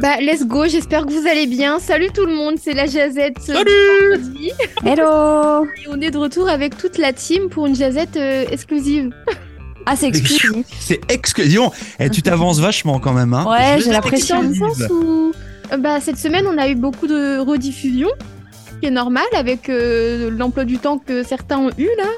Bah, let's go, j'espère que vous allez bien. Salut tout le monde, c'est la Jazette. euh, Salut vendredi. Hello Et on est de retour avec toute la team pour une Jazette euh, exclusive. Ah, c'est exclusif. C'est exclusion. Eh, tu t'avances vachement quand même. Hein. Ouais, j'ai l'impression. Dans le sens où, euh, bah, cette semaine, on a eu beaucoup de rediffusions, ce qui est normal avec euh, l'emploi du temps que certains ont eu là.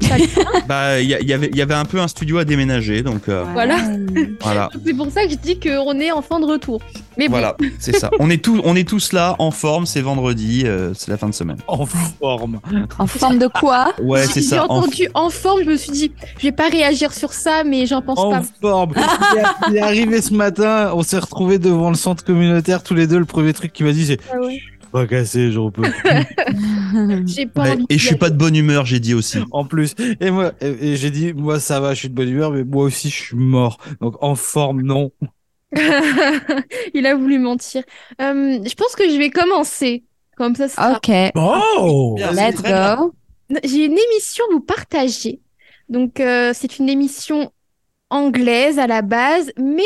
Bah, il y, a- il y avait, il y avait un peu un studio à déménager, donc euh, Voilà. voilà. C'est pour ça que je dis qu'on est en fin de retour. Mais bon, Voilà, c'est ça. On est, tous, on est tous là, en forme, c'est vendredi, euh, c'est la fin de semaine. En forme. En forme de quoi Ouais, j'ai c'est j'ai ça. en- entendu en forme, je me suis dit, je vais pas réagir sur ça, mais j'en pense En pas. forme. Il est, il est arrivé ce matin, on s'est retrouvés devant le centre communautaire tous les deux. Le premier truc qu'il m'a dit, c'est Ah ouais. Pas cassé, j'en peux. plus. J'ai pas Ouais, envie et je suis pas de bonne humeur, j'ai dit aussi. en plus. Et moi, et, et j'ai dit, moi ça va, je suis de bonne humeur, mais moi aussi je suis mort. Donc en forme, non. Il a voulu mentir. Euh, je pense que je vais commencer. Comme ça, sera- Ok, Oh let's go. J'ai une émission à vous partager. Donc, euh, c'est une émission anglaise à la base, mais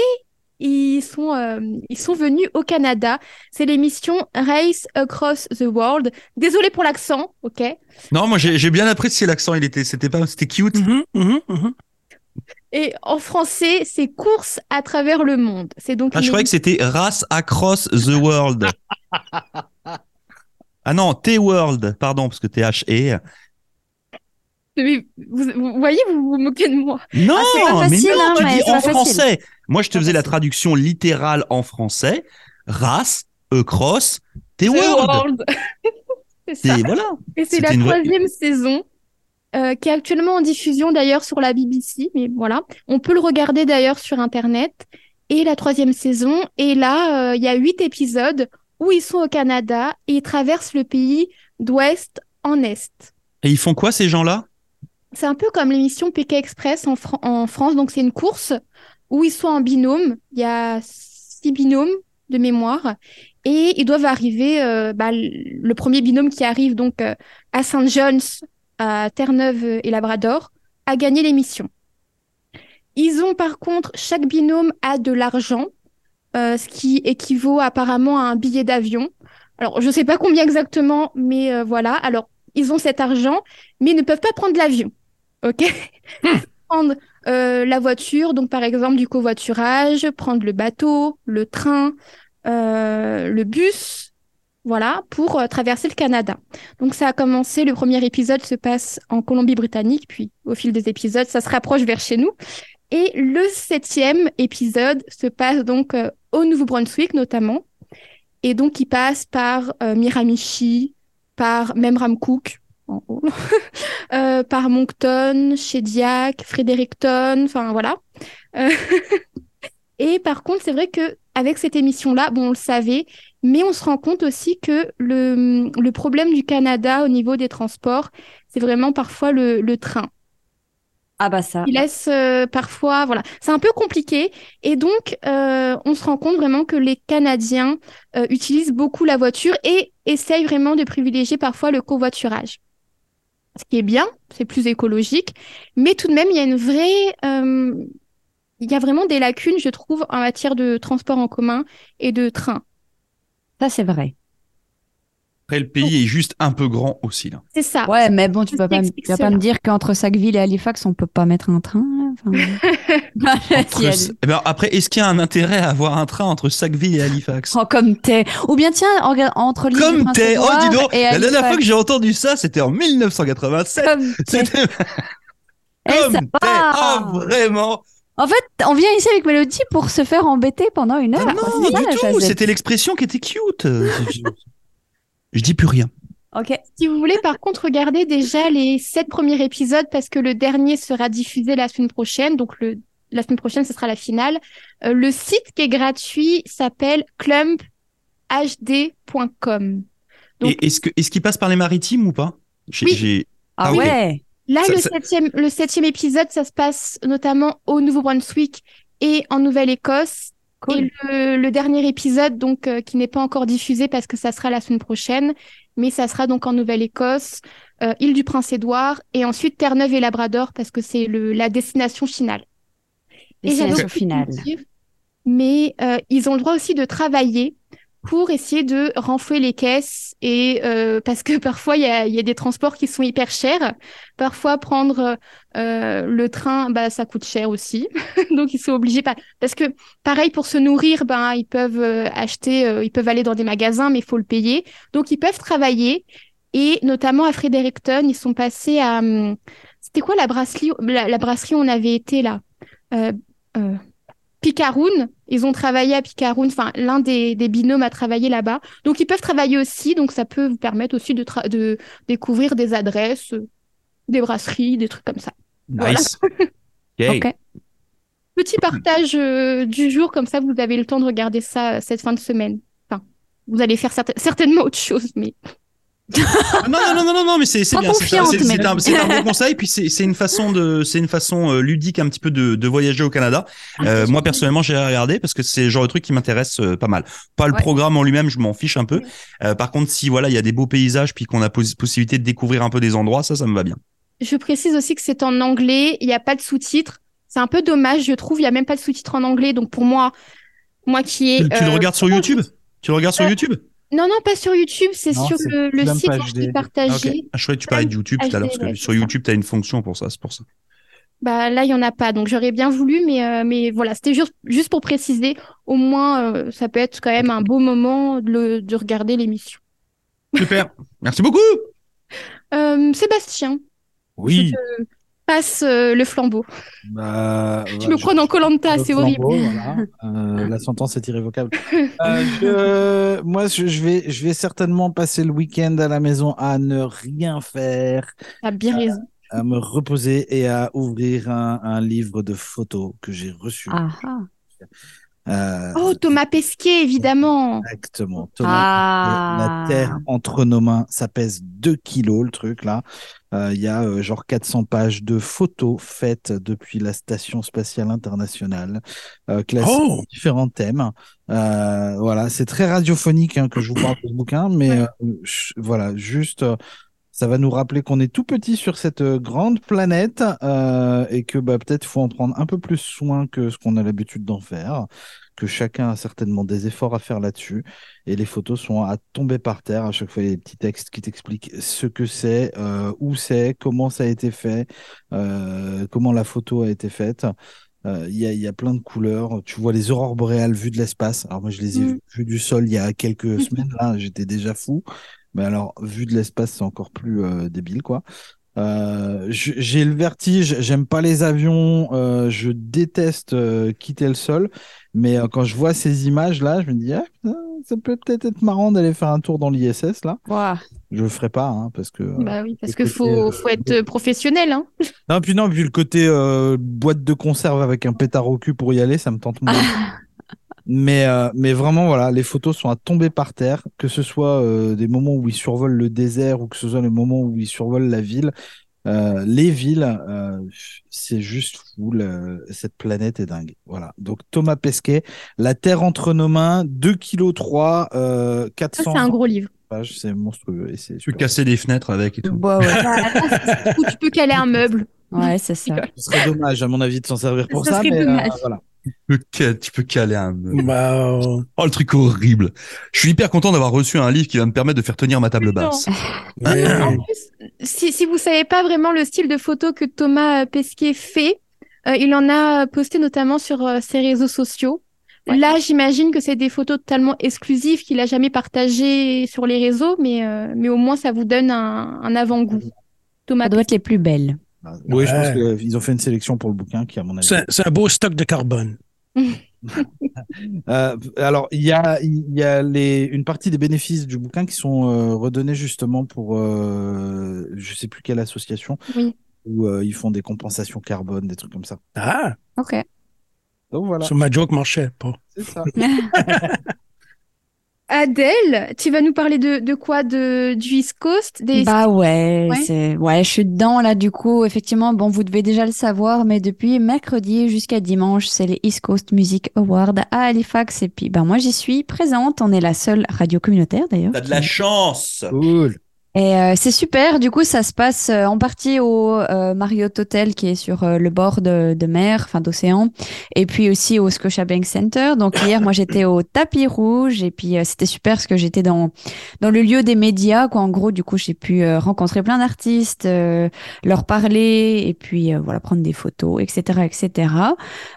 ils sont, euh, ils sont venus au Canada. C'est l'émission Race Across the World. Désolée pour l'accent, ok? Non, moi j'ai bien apprécié l'accent, il était, c'était pas, c'était cute. Et en français, c'est Course à travers le monde. C'est donc Ah, je croyais que c'était Race Across the World. ah non, T-World, pardon, parce que T-H-E. Mais Vous, vous voyez, vous vous moquez de moi. Non, c'est pas mais non, hein, tu dis en facile. français. Moi, je te faisais la traduction littérale en français. Race, across, The T-World. World. c'est ça. Voilà. Et c'est la vraie- troisième saison euh, qui est actuellement en diffusion d'ailleurs sur la BBC. Mais voilà, on peut le regarder d'ailleurs sur Internet. Et la troisième saison. Et là, euh, il y a huit épisodes où ils sont au Canada et ils traversent le pays d'ouest en est. Et ils font quoi, ces gens-là? C'est un peu comme l'émission Pékin Express en, Fran- en France. Donc, c'est une course où ils sont en binôme. Il y a six binômes de mémoire. Et ils doivent arriver, euh, bah, le premier binôme qui arrive donc euh, à St. John's, à Terre-Neuve et Labrador, a gagné l'émission. Ils ont par contre, chaque binôme a de l'argent, euh, ce qui équivaut apparemment à un billet d'avion. Alors, je ne sais pas combien exactement, mais voilà. Alors, ils ont cet argent, mais ils ne peuvent pas prendre l'avion. OK Prendre euh, la voiture, donc par exemple du covoiturage, prendre le bateau, le train, euh, le bus, voilà, pour euh, traverser le Canada. Donc ça a commencé, le premier épisode se passe en Colombie-Britannique, puis au fil des épisodes, ça se rapproche vers chez nous. Et le septième épisode se passe donc euh, au Nouveau-Brunswick notamment. Et donc il passe par Miramichi, par même Ramcook, en haut, euh, par Moncton, Shediac, Fredericton, enfin voilà. Euh, Et par contre, c'est vrai que avec cette émission-là, bon, on le savait, mais on se rend compte aussi que le, le problème du Canada au niveau des transports, c'est vraiment parfois le, le train. Ah bah ça. Il laisse euh, parfois, voilà, c'est un peu compliqué. Et donc, euh, on se rend compte vraiment que les Canadiens euh, utilisent beaucoup la voiture et essayent vraiment de privilégier parfois le covoiturage. Ce qui est bien, c'est plus écologique, mais tout de même, il y a une vraie, euh, il y a vraiment des lacunes, je trouve, en matière de transport en commun et de train. Ça, c'est vrai. Après, le pays est juste un peu grand aussi, là. C'est ça. Ouais, mais bon, tu peux pas, tu vas pas me dire qu'entre Sackville et Halifax, on peut pas mettre un train. là. Entre- Eh ben, après, est-ce qu'il y a un intérêt à avoir un train entre Sackville et Halifax? Oh, comme t'es. Ou bien, tiens, en- entre l'île Comme t'es Oh, dis donc et La dernière fois que j'ai entendu ça, c'était en 1987. Comme t'es. C'était Eh, comme t'es. Oh, vraiment En fait, on vient ici avec Mélodie pour se faire embêter pendant une heure. Ah quoi. Non, du tout. C'était l'expression qui était cute je, dis plus rien. Ok. Si vous voulez, par contre, regardez déjà les sept premiers épisodes parce que le dernier sera diffusé la semaine prochaine. Donc, le, la semaine prochaine, ce sera la finale. Euh, le site qui est gratuit s'appelle clumphd.com. Est-ce que est-ce qu'il passe par les maritimes ou pas? Oui. Ah, Ah oui. ouais. Là, Ça- le, ça- Septième, le septième épisode, ça se passe notamment au Nouveau-Brunswick et en Nouvelle-Écosse. Cool. Et le, le dernier épisode, donc, euh, qui n'est pas encore diffusé parce que ça sera la semaine prochaine, mais ça sera donc en Nouvelle-Écosse, euh, île du Prince-Édouard, et ensuite Terre-Neuve et Labrador parce que c'est le, la destination finale. Destination finale. dire mais euh, ils ont le droit aussi de travailler pour essayer de renflouer les caisses et euh, parce que parfois il y a, y a, des transports qui sont hyper chers. Parfois prendre euh, le train, bah ça coûte cher aussi, donc ils sont obligés parce que pareil pour se nourrir, ben ils peuvent euh, acheter, euh, ils peuvent aller dans des magasins, mais faut le payer. Donc ils peuvent travailler et notamment à Fredericton, ils sont passés à hum, c'était quoi la brasserie la, la, brasserie où on avait été là? Picaroun, ils ont travaillé à Picaroun, enfin l'un des, des, binômes a travaillé là-bas. Donc ils peuvent travailler aussi, donc ça peut vous permettre aussi de, de découvrir des adresses, des brasseries, des trucs comme ça. Nice. Voilà. okay. Petit partage euh, du jour, comme ça vous avez le temps de regarder ça cette fin de semaine. Enfin, vous allez faire certain, certainement autre chose, mais non, non, non, non, non, mais c'est bien. C'est un, un, bon conseil. Puis c'est une façon de, c'est une façon euh, ludique un petit peu de, de voyager au Canada. Euh, moi personnellement, j'ai regardé parce que c'est le genre de truc qui m'intéresse euh, pas mal. Pas le ouais. programme en lui-même, je m'en fiche un peu. Euh, par contre, si voilà, il y a des beaux paysages puis qu'on a possibilité de découvrir un peu des endroits, ça, ça me va bien. Je précise aussi que c'est en anglais. Il n'y a pas de sous-titres. C'est un peu dommage, je trouve. Il n'y a même pas de sous-titres en anglais. Donc pour moi, moi qui est. Tu, tu le regardes sur YouTube? Tu le regardes sur YouTube? Non, non, pas sur YouTube, c'est sur le, le site où je partagé. Okay. Ah, je croyais que tu parlais de YouTube tout à l'heure, parce que ouais, sur YouTube, tu as une fonction pour ça, c'est pour ça. Bah là, il n'y en a pas, donc j'aurais bien voulu, mais, euh, mais voilà, c'était juste, juste pour préciser. Au moins, euh, ça peut être quand même un beau moment de, le, de regarder l'émission. Super, merci beaucoup. Euh, Sébastien. Oui. Je passe euh, le flambeau. Bah, je me crois dans Colanta, c'est horrible. Voilà. Euh, la sentence est irrévocable. euh, je, moi, je, je, vais, je vais certainement passer le week-end à la maison à ne rien faire. T'as bien raison. À, me reposer et à ouvrir un, un livre de photos que j'ai reçu. Ah, ah. Oh, Thomas Pesquet, évidemment. Exactement. Thomas ah. La Terre entre nos mains, ça pèse 2 kilos le truc là. Il euh, y a euh, genre 400 pages de photos faites depuis la Station spatiale internationale, euh, classées oh. différents thèmes. voilà, c'est très radiophonique hein, que je vous parle de ce bouquin, mais voilà, juste ça va nous rappeler qu'on est tout petit sur cette grande planète euh, et que bah, peut-être faut en prendre un peu plus soin que ce qu'on a l'habitude d'en faire, que chacun a certainement des efforts à faire là-dessus. Et les photos sont à tomber par terre. À chaque fois, il y a des petits textes qui t'expliquent ce que c'est, euh, où c'est, comment ça a été fait, euh, comment la photo a été faite. Il euh, y, a, y, a, plein de couleurs. Tu vois les aurores boréales vues de l'espace. Alors moi, je les ai mmh. vues du sol il y a quelques semaines. Là, j'étais déjà fou. Mais alors, vu de l'espace, c'est encore plus euh, débile, quoi. Euh, j'ai le vertige, j'aime pas les avions, euh, je déteste euh, quitter le sol, mais quand je vois ces images-là, je me dis, ah, ça peut peut-être être marrant d'aller faire un tour dans l'ISS, là. Wow. Je le ferai pas, hein, parce que. Bah oui, parce qu'il faut, faut être professionnel, hein. Non, puis non, puis le côté boîte de conserve avec un pétard au cul pour y aller, ça me tente moins. Mais, euh, mais vraiment, voilà, les photos sont à tomber par terre, que ce soit euh, des moments où ils survolent le désert ou que ce soit les moments où ils survolent la ville. Euh, les villes, c'est juste fou. Le, cette planète est dingue. Voilà. Donc Thomas Pesquet, La Terre entre nos mains, 2 kg 3, 400. C'est un gros livre. C'est monstrueux. Et tu peux casser des fenêtres avec et tout. Bah ouais. Ou tu peux caler un meuble. Ouais, c'est ça. Ce serait dommage, à mon avis, de s'en servir pour ça. ça mais voilà. Tu peux, tu peux caler un. Bah, oh, le truc horrible. Je suis hyper content d'avoir reçu un livre qui va me permettre de faire tenir ma table basse. Mais... En plus, si, si vous savez pas vraiment le style de photo que Thomas Pesquet fait, euh, il en a posté notamment sur euh, ses réseaux sociaux. Ouais. Là, j'imagine que c'est des photos totalement exclusives qu'il a jamais partagées sur les réseaux, mais, euh, mais au moins ça vous donne un, un avant-goût. Thomas ça doit être les plus belles. Oui, ouais. je pense qu'ils ont fait une sélection pour le bouquin qui, à mon avis. C'est un beau stock de carbone. euh, alors, il y a, y a les, une partie des bénéfices du bouquin qui sont euh, redonnés justement pour euh, je sais plus quelle association oui. où euh, ils font des compensations carbone, des trucs comme ça. Ah, ok. Donc voilà. Sur ma joke marchait pas. C'est ça. Adèle, tu vas nous parler de, de quoi? De, Du East Coast des... Bah ouais, ouais. c'est ouais, je suis dedans là du coup. Effectivement, bon, vous devez déjà le savoir, mais depuis mercredi jusqu'à dimanche, c'est les East Coast Music Awards à Halifax. Et puis, bah moi, j'y suis présente. On est la seule radio communautaire d'ailleurs. T'as de la chance Cool Et euh, c'est super. Du coup, ça se passe euh, en partie au euh, Marriott Hotel qui est sur le bord de, de mer, enfin d'océan, et puis aussi au Scotiabank Center. Donc hier, moi, j'étais au tapis rouge et puis c'était super parce que j'étais dans dans le lieu des médias. Quoi, en gros, du coup, j'ai pu rencontrer plein d'artistes, leur parler et puis voilà prendre des photos, etc., etc.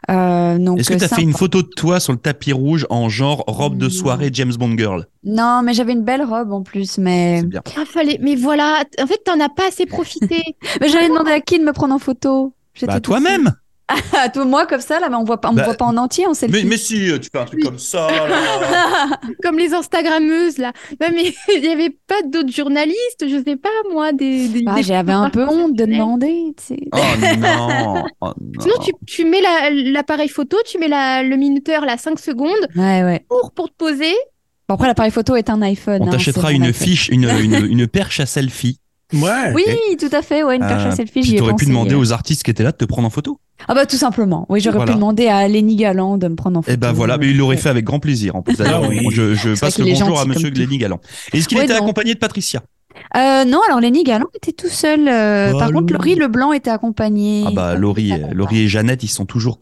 donc, est-ce que tu as fait une photo de toi sur le tapis rouge en genre robe de soirée James Bond girl? Non, mais j'avais une belle robe en plus, mais. Bien. Ah, mais voilà, en fait, t'en as pas assez profité. mais j'allais demander à qui de me prendre en photo. Bah, toi-même. Ah, toi, moi, comme ça, là, mais on voit pas, on me bah, voit pas en entier, on sait Mais, mais si, tu fais un truc comme ça, comme les Instagrammeuses, là. mais il n'y avait pas d'autres journalistes, je sais pas, moi, des. des, ah, J'avais un peu honte de demander, tu sais. Oh non, oh, Sinon, tu, tu mets l'appareil photo, tu mets la, le minuteur, là, 5 secondes. Ouais, ouais. Pour, pour te poser. Bon, après, l'appareil photo est un iPhone. On hein, t'achètera une fiche, une, une, une, perche à selfie. Ouais. Oui, tout à fait, ouais, une perche à euh, selfie. Tu aurais pu demander aux artistes qui étaient là de te prendre en photo. Ah bah tout simplement. Oui, j'aurais pu demander à Lenny Galland de me prendre en photo. Eh ben voilà, mais il l'aurait fait avec grand plaisir. En plus, ah je, je passe le bonjour à Monsieur Lenny Galland. Est-ce qu'il était accompagné de Patricia? Euh, non, alors Lenny Galland était tout seul. Euh, oh, par contre, Laurie Leblanc était accompagnée. Ah bah Laurie, Laurie et Jeannette, ils sont toujours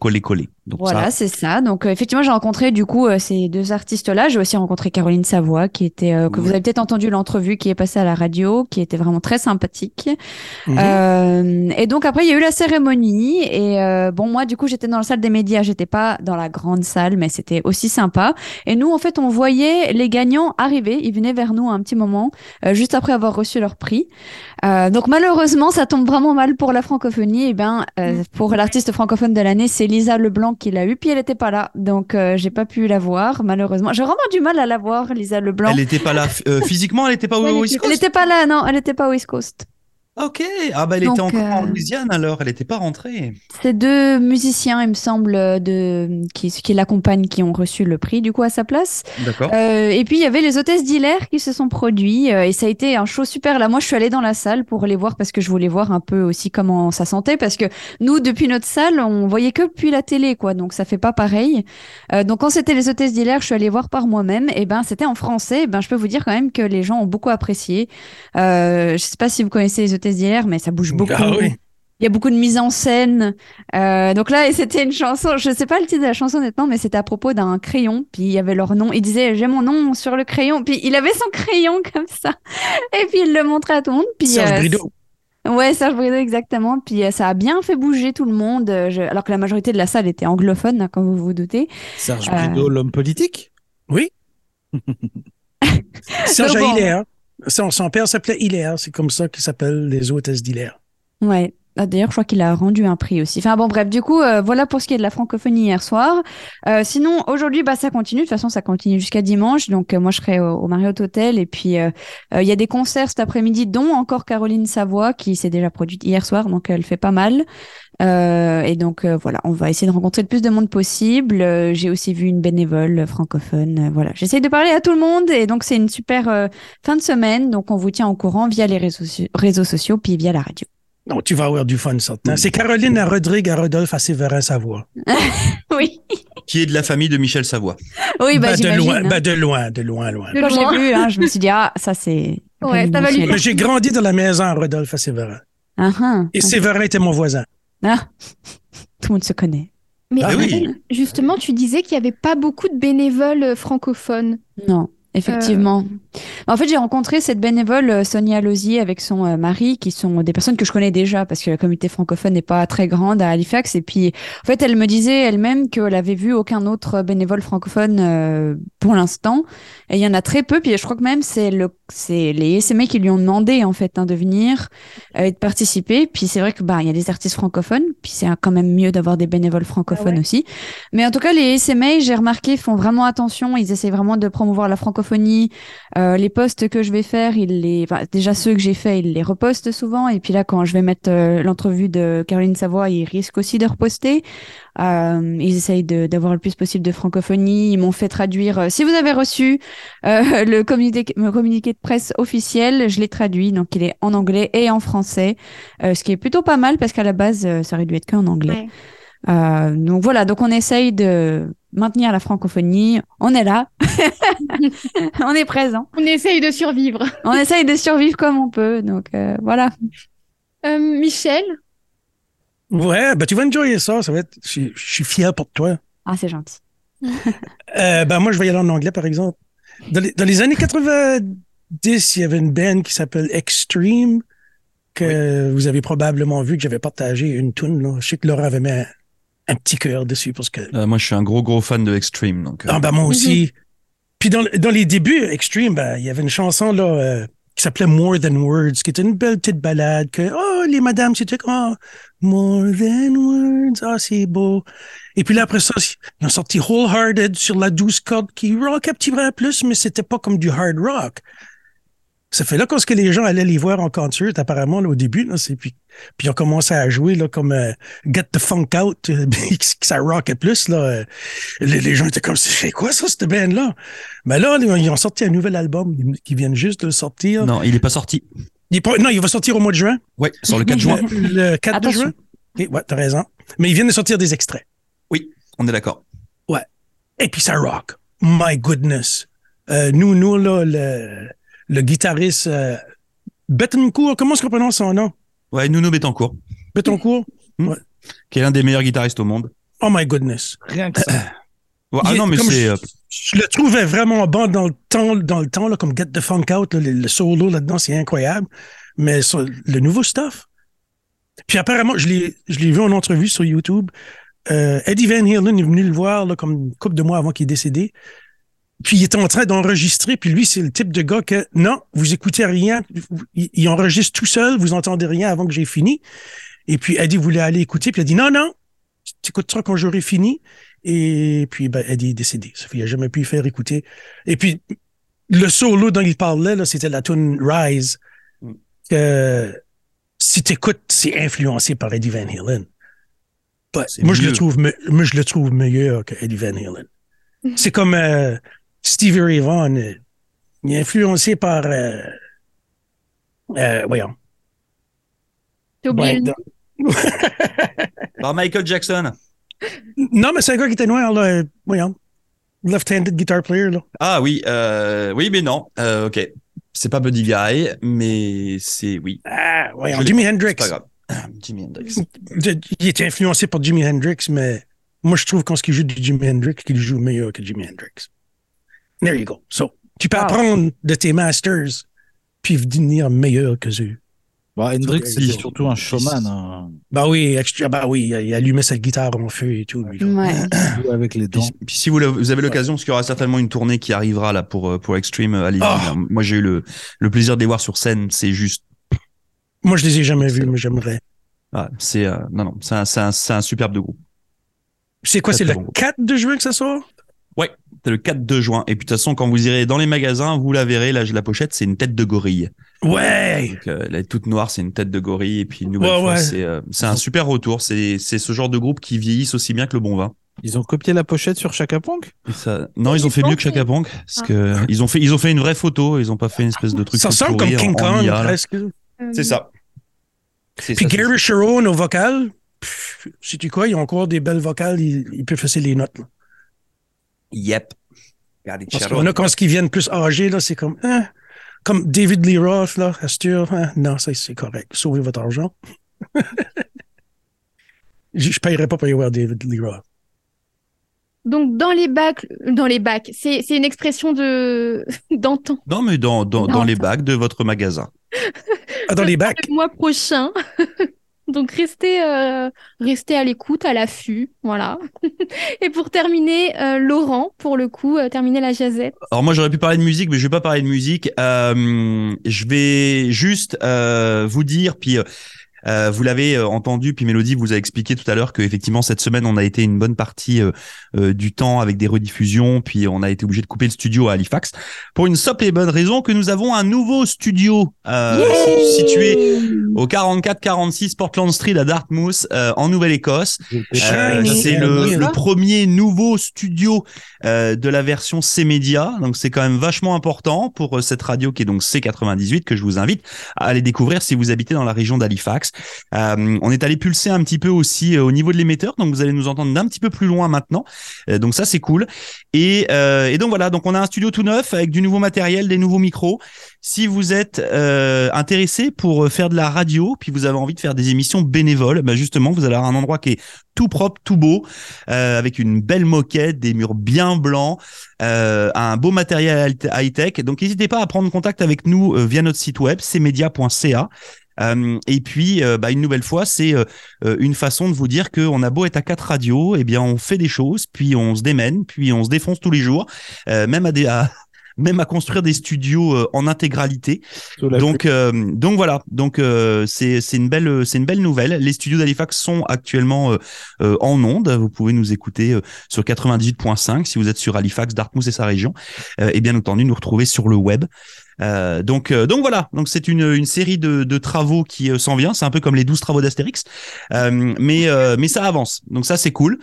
voilà, c'est ça. Donc euh, effectivement, j'ai rencontré du coup euh, ces deux artistes-là. J'ai aussi rencontré Caroline Savoie, qui était que vous avez peut-être entendu l'entrevue qui est passée à la radio, qui était vraiment très sympathique. Mhm. et donc après, il y a eu la cérémonie. Et bon, moi, du coup, j'étais dans la salle des médias. J'étais pas dans la grande salle, mais c'était aussi sympa. Et nous, en fait, on voyait les gagnants arriver. Ils venaient vers nous un petit moment, juste après avoir reçu leur prix. Euh, donc malheureusement, ça tombe vraiment mal pour la francophonie. Et eh ben, euh, mm. pour l'artiste francophone de l'année, c'est Lisa Leblanc qui l'a eu, puis elle n'était pas là, donc euh, j'ai pas pu la voir malheureusement. J'ai vraiment du mal à la voir, Lisa Leblanc. Elle n'était pas là physiquement, elle n'était pas au West Coast? Elle n'était pas là, non, elle n'était pas au West Coast. Ok, ah bah elle était encore en euh, Louisiane alors, elle n'était pas rentrée. C'est deux musiciens, il me semble, de qui, qui l'accompagnent, qui ont reçu le prix du coup à sa place. D'accord. Euh, et puis il y avait les hôtesses d'Hilaire qui se sont produits euh, et ça a été un show super. Là, moi, je suis allée dans la salle pour les voir parce que je voulais voir un peu aussi comment ça sentait parce que nous, depuis notre salle, on voyait que depuis la télé, quoi. Donc ça fait pas pareil. Donc quand c'était les hôtesses d'Hilaire, je suis allée voir par moi-même. Et ben c'était en français. Et ben je peux vous dire quand même que les gens ont beaucoup apprécié. Je sais pas si vous connaissez les hôtesses mais ça bouge beaucoup. Ah il y a beaucoup de mise en scène. Euh, donc là, c'était une chanson, je sais pas le titre de la chanson honnêtement, mais c'était à propos d'un crayon. Puis il y avait leur nom. Il disait j'ai mon nom sur le crayon. Puis il avait son crayon comme ça. Et puis il le montrait à tout le monde. Puis, Serge euh, Brideau. Ouais, Serge Brideau, exactement. Puis euh, ça a bien fait bouger tout le monde, alors que la majorité de la salle était anglophone, hein, comme vous vous doutez. Serge Brideau, l'homme politique? Oui. Serge bon, Hilaire. Son, père s'appelait Hilaire, c'est comme ça qu'il s'appelle les hôtesses d'Hilaire. Ouais. Ah, d'ailleurs, je crois qu'il a rendu un prix aussi. Enfin bon, bref, du coup, euh, voilà pour ce qui est de la francophonie hier soir. Euh, sinon, aujourd'hui, bah ça continue. De toute façon, ça continue jusqu'à dimanche. Donc, euh, moi, je serai au, Marriott Hotel. Et puis, il y a des concerts cet après-midi, dont encore Caroline Savoie, qui s'est déjà produite hier soir. Donc, elle fait pas mal. Et donc, voilà, on va essayer de rencontrer le plus de monde possible. J'ai aussi vu une bénévole francophone. voilà, j'essaye de parler à tout le monde. Et donc, c'est une super fin de semaine. Donc, on vous tient au courant via les réseaux, réseaux sociaux, puis via la radio. Non, tu vas avoir du fun, certain. C'est Caroline à Rodrigue à Rodolphe à Séverin Savoie. oui. Qui est de la famille de Michel Savoie. Oui, bah, ben, de loin, hein. ben, de loin, de loin, loin. Quand j'ai vu, hein, je me suis dit, ah, ça c'est. Ouais, ça va lui. J'ai grandi dans la maison à Rodolphe à Séverin. Uh -huh. Et Séverin était mon voisin. Ah, tout le monde se connaît. Mais ah, oui. justement, tu disais qu'il n'y avait pas beaucoup de bénévoles euh, francophones. Non. Effectivement. Euh. En fait, j'ai rencontré cette bénévole euh, Sonia Lozier avec son euh, mari, qui sont des personnes que je connais déjà parce que la communauté francophone n'est pas très grande à Halifax. Et puis, en fait, elle me disait elle-même qu'elle avait vu aucun autre bénévole francophone pour l'instant. Et il y en a très peu. Puis je crois que même c'est le, c'est les SMA qui lui ont demandé en fait hein, de venir et de participer. Puis c'est vrai que bah il y a des artistes francophones. Puis c'est quand même mieux d'avoir des bénévoles francophones ah aussi. Mais en tout cas, les SMA, j'ai remarqué, font vraiment attention. Ils essaient vraiment de promouvoir la francophonie euh, les posts que je vais faire, il les, déjà ceux que j'ai fait, ils les repostent souvent. Et puis là, quand je vais mettre euh, l'entrevue de Caroline Savoie, ils risquent aussi de reposter. Euh, ils essayent d'avoir le plus possible de francophonie. Ils m'ont fait traduire. si vous avez reçu le communiqué, communiqué de presse officiel, je l'ai traduit. Donc, il est en anglais et en français, ce qui est plutôt pas mal parce qu'à la base, ça aurait dû être qu'en anglais. donc voilà, donc on essaye de maintenir la francophonie. On est là. on est présent. On essaye de survivre. on essaye de survivre comme on peut. Donc euh, voilà. Euh, Michel? Ouais, ben tu vas enjoyer ça. ça va être... je, suis fier pour toi. Ah, c'est gentil. euh, ben moi, je vais y aller en anglais, par exemple. Dans les, dans les années 90, il y avait une band qui s'appelle Extreme que vous avez probablement vu que j'avais partagé une tune. Je sais que Laura avait mis un, petit cœur dessus parce que. Euh, moi, je suis un gros gros fan de Extreme. Donc, euh. Ah ben moi aussi. Mhm. Puis dans, dans, les débuts, Extreme, ben, il y avait une chanson là euh, qui s'appelait More Than Words, qui était une belle petite balade que oh les madames c'était oh, More Than Words, ah c'est beau. Et puis là après ça, ils ont sorti Wholehearted sur la douce corde qui rock un petit peu plus, mais c'était pas comme du hard rock. Ça fait là quand que les gens allaient les voir en concert, apparemment, au début, là, puis, puis ils ont commencé à jouer là, comme euh, Get the Funk Out, euh, que ça rockait plus. Là, euh, les, gens étaient comme, c'est quoi ça, cette band-là? Mais là, ils ont sorti un nouvel album qui vient juste de sortir. Non, il n'est pas sorti. Il non, il va sortir au mois de juin. Oui, sur le 4 juin. Le, 4 de juin. Oui, ouais, t'as raison. Mais ils viennent de sortir des extraits. Oui, on est d'accord. Ouais. Et puis ça rock. My goodness. nous, nous, là, le le guitariste euh, Bettencourt, comment est-ce qu'on prononce son nom? Ouais, Nuno Bettencourt. Bettencourt? Hmm. Ouais. Qui est l'un des meilleurs guitaristes au monde. Oh my goodness. Rien que ça. ah non, mais c'est. Euh, je, le trouvais vraiment bon dans le temps, dans le temps là, comme Get the Funk Out, le, solo là-dedans, c'est incroyable. Mais le nouveau stuff. Puis apparemment, je l'ai, je l'ai vu en entrevue sur YouTube. Euh, Eddie Van Halen est venu le voir là, comme une couple de mois avant qu'il est décédé. Puis il est en train d'enregistrer, puis lui, c'est le type de gars que non, vous écoutez rien, il, enregistre tout seul, vous entendez rien avant que j'ai fini. Et puis Eddie voulait aller écouter, puis il a dit non, non, tu écouteras quand j'aurai fini. Et puis ben, Eddie est décédé. Ça fait, il n'a jamais pu faire écouter. Et puis le solo dont il parlait, là, c'était la tune Rise. Mm. Que si tu écoutes, c'est influencé par Eddie Van Halen. moi, je le trouve, moi, je le trouve meilleur que Eddie Van Halen. C'est comme euh, Stevie Ray Vaughan, euh, il est influencé par. Euh, euh, voyons. oublié Par Michael Jackson. Non, mais c'est un gars qui était noir, là. Voyons. Left-handed guitar player, là. Ah oui, euh, oui, mais non. Euh, ok. C'est pas Buddy Guy, mais c'est oui. Ah, voyons. Jimi Hendrix. Pas grave. Jimi Hendrix. Il était influencé par Jimi Hendrix, mais moi, je trouve qu'en ce qu'il joue du Jimi Hendrix, qu'il joue meilleur que Jimi Hendrix. There you go. So, tu peux apprendre de tes masters, puis devenir meilleur que eux. Bah, Hendrix, c'est surtout un showman. Hein. Bah oui, bah oui, il allumait sa guitare en feu et tout. Ouais. avec les dents. Puis, si vous, vous avez l'occasion, parce qu'il y aura certainement une tournée qui arrivera là pour, euh, pour Extreme, euh, allez oh. Moi, j'ai eu le, le plaisir de les voir sur scène. C'est juste. Moi, je les ai jamais vus, mais j'aimerais. Ah, c'est euh, non, non, c'est un, un, un superbe groupe. C'est quoi, c'est le 4 de juin que ça sort? Ouais, le 4 de juin. Et puis de toute façon, quand vous irez dans les magasins, vous la verrez, là, la pochette, c'est une tête de gorille. Ouais. Donc, euh, elle est toute noire, c'est une tête de gorille. Et puis une nouvelle fois, c'est euh, c'est un super retour. C'est c'est ce genre de groupe qui vieillissent aussi bien que le bon vin. Ils ont copié la pochette sur Chaka Punk ça... Non, ils ont fait mieux que Chaka Punk parce ah. que ils ont fait ils ont fait une vraie photo. Ils ont pas fait une espèce de truc. Ça ressemble comme King Kong presque. C'est ça. Puis Gary Sharon au vocal, si tu quoi, ils ont encore des belles vocales, ils, peuvent faire les notes. Yep. Parce qu'on a quand ils viennent plus âgés, là, c'est comme, hein, comme David Lee Roth, là, Astur, hein, non, ça, c'est correct. Sauvez votre argent. je ne paierai pas pour y voir David Lee Roth. Donc dans les bacs, dans les bacs, c'est une expression de d'antan. Non, mais dans, dans, dans les bacs de votre magasin. Ah, dans les bacs. Le mois prochain. Donc restez, euh, à l'écoute, à l'affût, voilà. et pour terminer, euh, Laurent, pour le coup, euh, terminer la jazette. Alors moi j'aurais pu parler de musique, mais je vais pas parler de musique. je vais juste vous dire, puis euh, vous l'avez euh, entendu, puis Mélodie vous a expliqué tout à l'heure qu'effectivement cette semaine on a été une bonne partie euh, du temps avec des rediffusions, puis on a été obligé de couper le studio à Halifax pour une simple et bonne raison que nous avons un nouveau studio situé au 44-46 Portland Street à Dartmouth en Nouvelle-Écosse. c'est le, le, premier nouveau studio de la version C-Media, donc c'est quand même vachement important pour cette radio qui est donc C98 que je vous invite à aller découvrir si vous habitez dans la région d'Halifax. On est allé pulser un petit peu aussi au niveau de l'émetteur, donc vous allez nous entendre d'un petit peu plus loin maintenant. donc ça c'est cool. Et, donc voilà, donc on a un studio tout neuf avec du nouveau matériel, des nouveaux micros. Si vous êtes euh, intéressé pour faire de la radio, puis vous avez envie de faire des émissions bénévoles, bah justement, vous allez avoir un endroit qui est tout propre, tout beau, euh, avec une belle moquette, des murs bien blancs, euh, un beau matériel high-tech. Donc n'hésitez pas à prendre contact avec nous euh, via notre site web, cmedia.ca. Euh, et puis, euh, bah, une nouvelle fois, c'est une façon de vous dire qu'on a beau être à quatre radios, eh bien, on fait des choses, puis on se démène, puis on se défonce tous les jours, même à des, à, même à construire des studios euh, en intégralité. Donc, euh, donc voilà. Donc euh, c'est c'est une belle c'est une belle nouvelle. Les studios d'Halifax sont actuellement en onde. Vous pouvez nous écouter sur 98.5 si vous êtes sur Halifax, Dartmouth et sa région. et bien entendu nous retrouver sur le web. Euh, donc, euh, donc voilà. Donc c'est une, une série de, de travaux qui euh, s'en vient. C'est un peu comme les 12 travaux d'Astérix, mais mais ça avance. Donc ça c'est cool.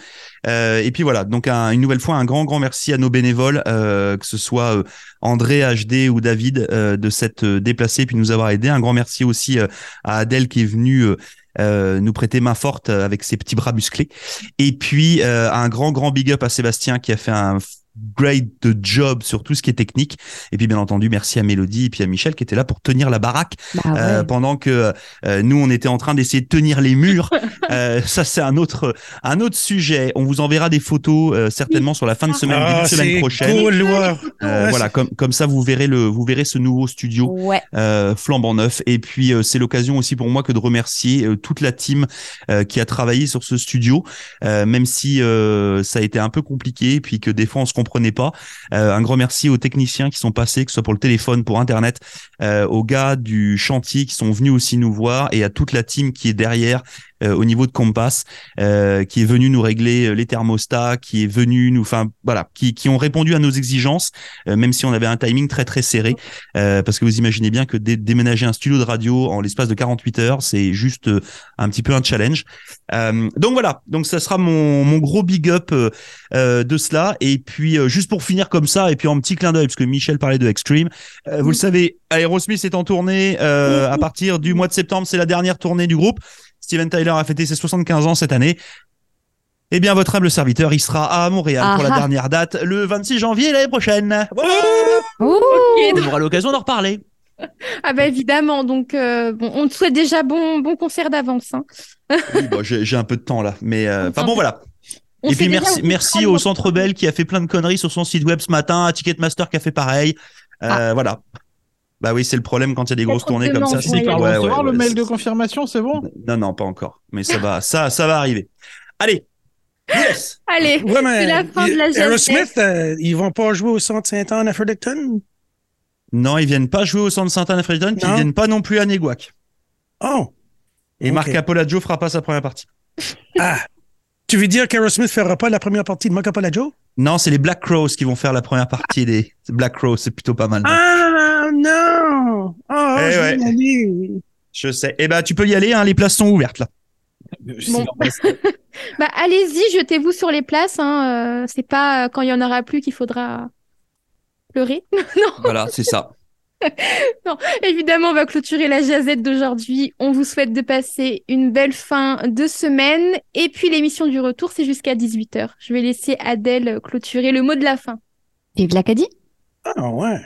et puis voilà. Donc une nouvelle fois un grand grand merci à nos bénévoles, que ce soit André HD ou David, de s'être déplacés puis nous avoir aidés. Un grand merci aussi à Adèle qui est venue. Euh, nous prêter main forte avec ses petits bras musclés. Et puis un grand grand big up à Sébastien qui a fait un great de job sur tout ce qui est technique. Et puis bien entendu, merci à Mélodie et puis à Michel qui était là pour tenir la baraque bah euh, pendant que euh, nous on était en train d'essayer de tenir les murs. euh, ça c'est un autre un autre sujet. On vous enverra des photos euh, certainement sur la fin de semaine, ah, semaine prochaine. Euh, voilà, comme comme ça vous verrez le vous verrez ce nouveau studio ouais. flambant neuf. Et puis c'est l'occasion aussi pour moi que de remercier toute la team qui a travaillé sur ce studio, même si ça a été un peu compliqué, puis que des fois on se comprenait pas. Euh, un grand merci aux techniciens qui sont passés, que ce soit pour le téléphone, pour Internet, euh, aux gars du chantier qui sont venus aussi nous voir et à toute la team qui est derrière euh, au niveau de Compass, euh, qui est venu nous régler euh, les thermostats, qui est venu nous, enfin voilà, qui, qui ont répondu à nos exigences, même si on avait un timing très très serré, parce que vous imaginez bien que déménager un studio de radio en l'espace de 48 heures, c'est juste un petit peu un challenge. donc voilà, donc ça sera mon, mon gros big up de cela. Et puis juste pour finir comme ça, et puis en petit clin d'œil, parce que Michel parlait de Extreme, vous le savez, Aerosmith est en tournée à partir du mois de septembre, c'est la dernière tournée du groupe. Steven Tyler a fêté ses 75 ans cette année. Eh bien, votre humble serviteur, il sera à Montréal pour la dernière date, le 26 janvier l'année prochaine. On aura l'occasion d'en reparler. Ah bah évidemment, donc euh, bon, on te souhaite déjà bon, bon concert d'avance. Hein. j'ai un peu de temps là, mais euh, enfin bon voilà. Et puis merci, merci au Centre Bell qui a fait plein de conneries sur son site web ce matin, à Ticketmaster qui a fait pareil. Euh, ah. Voilà. Bah oui, c'est le problème quand il y a des grosses tournées comme ça. C'est ouais, ouais, ouais, le mail de confirmation, c'est bon? Non, non, pas encore. Mais ça va, ça, ça va arriver. Allez. Yes. Allez. c'est la fin de la Aerosmith, euh, ils vont pas jouer au Centre Saint-Anne à Fredericton? Non, ils viennent pas jouer au Centre Saint-Anne à Fredericton, puis ils viennent pas non plus à Neguac. Oh. Et Marc Apollo fera pas sa première partie. ah. Tu veux dire qu'Aerosmith fera pas la première partie de Marc Apollo Non, c'est les Black Crows qui vont faire la première partie des Black Crows. C'est plutôt pas mal. Ah non Oh, eh je Je sais. Eh ben, tu peux y aller. Hein, les places sont ouvertes là. bah, allez-y, jetez-vous sur les places. Hein. Euh, c'est pas quand il y en aura plus qu'il faudra pleurer. non. Voilà, c'est ça. non, évidemment, on va clôturer la jazette d'aujourd'hui. On vous souhaite de passer une belle fin de semaine. Et puis, l'émission du retour, c'est jusqu'à 18h. Je vais laisser Adèle clôturer le mot de la fin. Vive l'Acadie Ah ouais